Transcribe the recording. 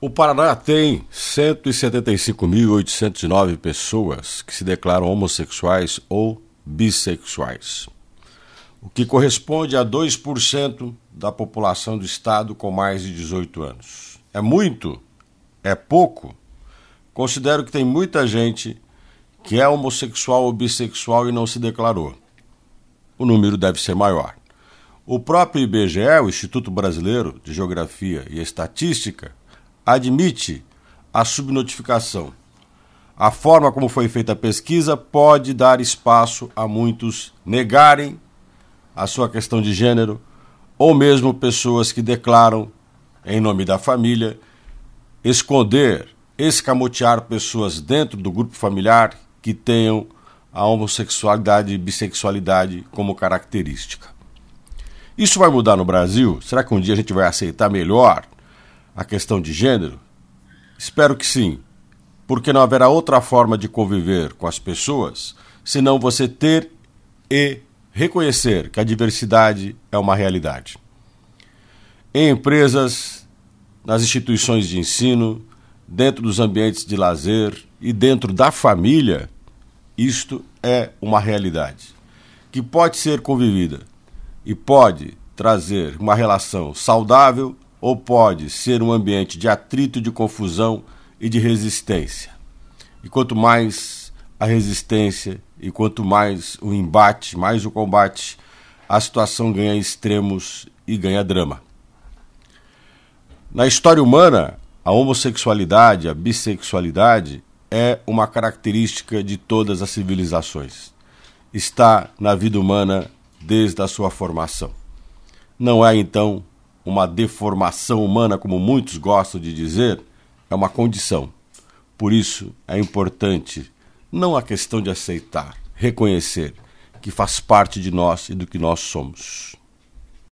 O Paraná tem 175.809 pessoas que se declaram homossexuais ou bissexuais, o que corresponde a 2% da população do estado com mais de 18 anos. É muito? É pouco? Considero que tem muita gente que é homossexual ou bissexual e não se declarou. O número deve ser maior. O próprio IBGE, o Instituto Brasileiro de Geografia e Estatística, admite a subnotificação. A forma como foi feita a pesquisa pode dar espaço a muitos negarem a sua questão de gênero, ou mesmo pessoas que declaram, em nome da família, esconder, escamotear pessoas dentro do grupo familiar que tenham a homossexualidade e bissexualidade como característica. Isso vai mudar no Brasil? Será que um dia a gente vai aceitar melhor a questão de gênero? Espero que sim, porque não haverá outra forma de conviver com as pessoas senão você ter e reconhecer que a diversidade é uma realidade. Em empresas, nas instituições de ensino, dentro dos ambientes de lazer e dentro da família, isto é uma realidade que pode ser convivida e pode trazer uma relação saudável ou pode ser um ambiente de atrito, de confusão e de resistência. E quanto mais a resistência e quanto mais o embate, mais o combate, a situação ganha extremos e ganha drama. Na história humana, a homossexualidade, a bissexualidade é uma característica de todas as civilizações. Está na vida humana desde a sua formação. Não é então uma deformação humana, como muitos gostam de dizer, é uma condição. Por isso é importante não a questão de aceitar, reconhecer que faz parte de nós e do que nós somos.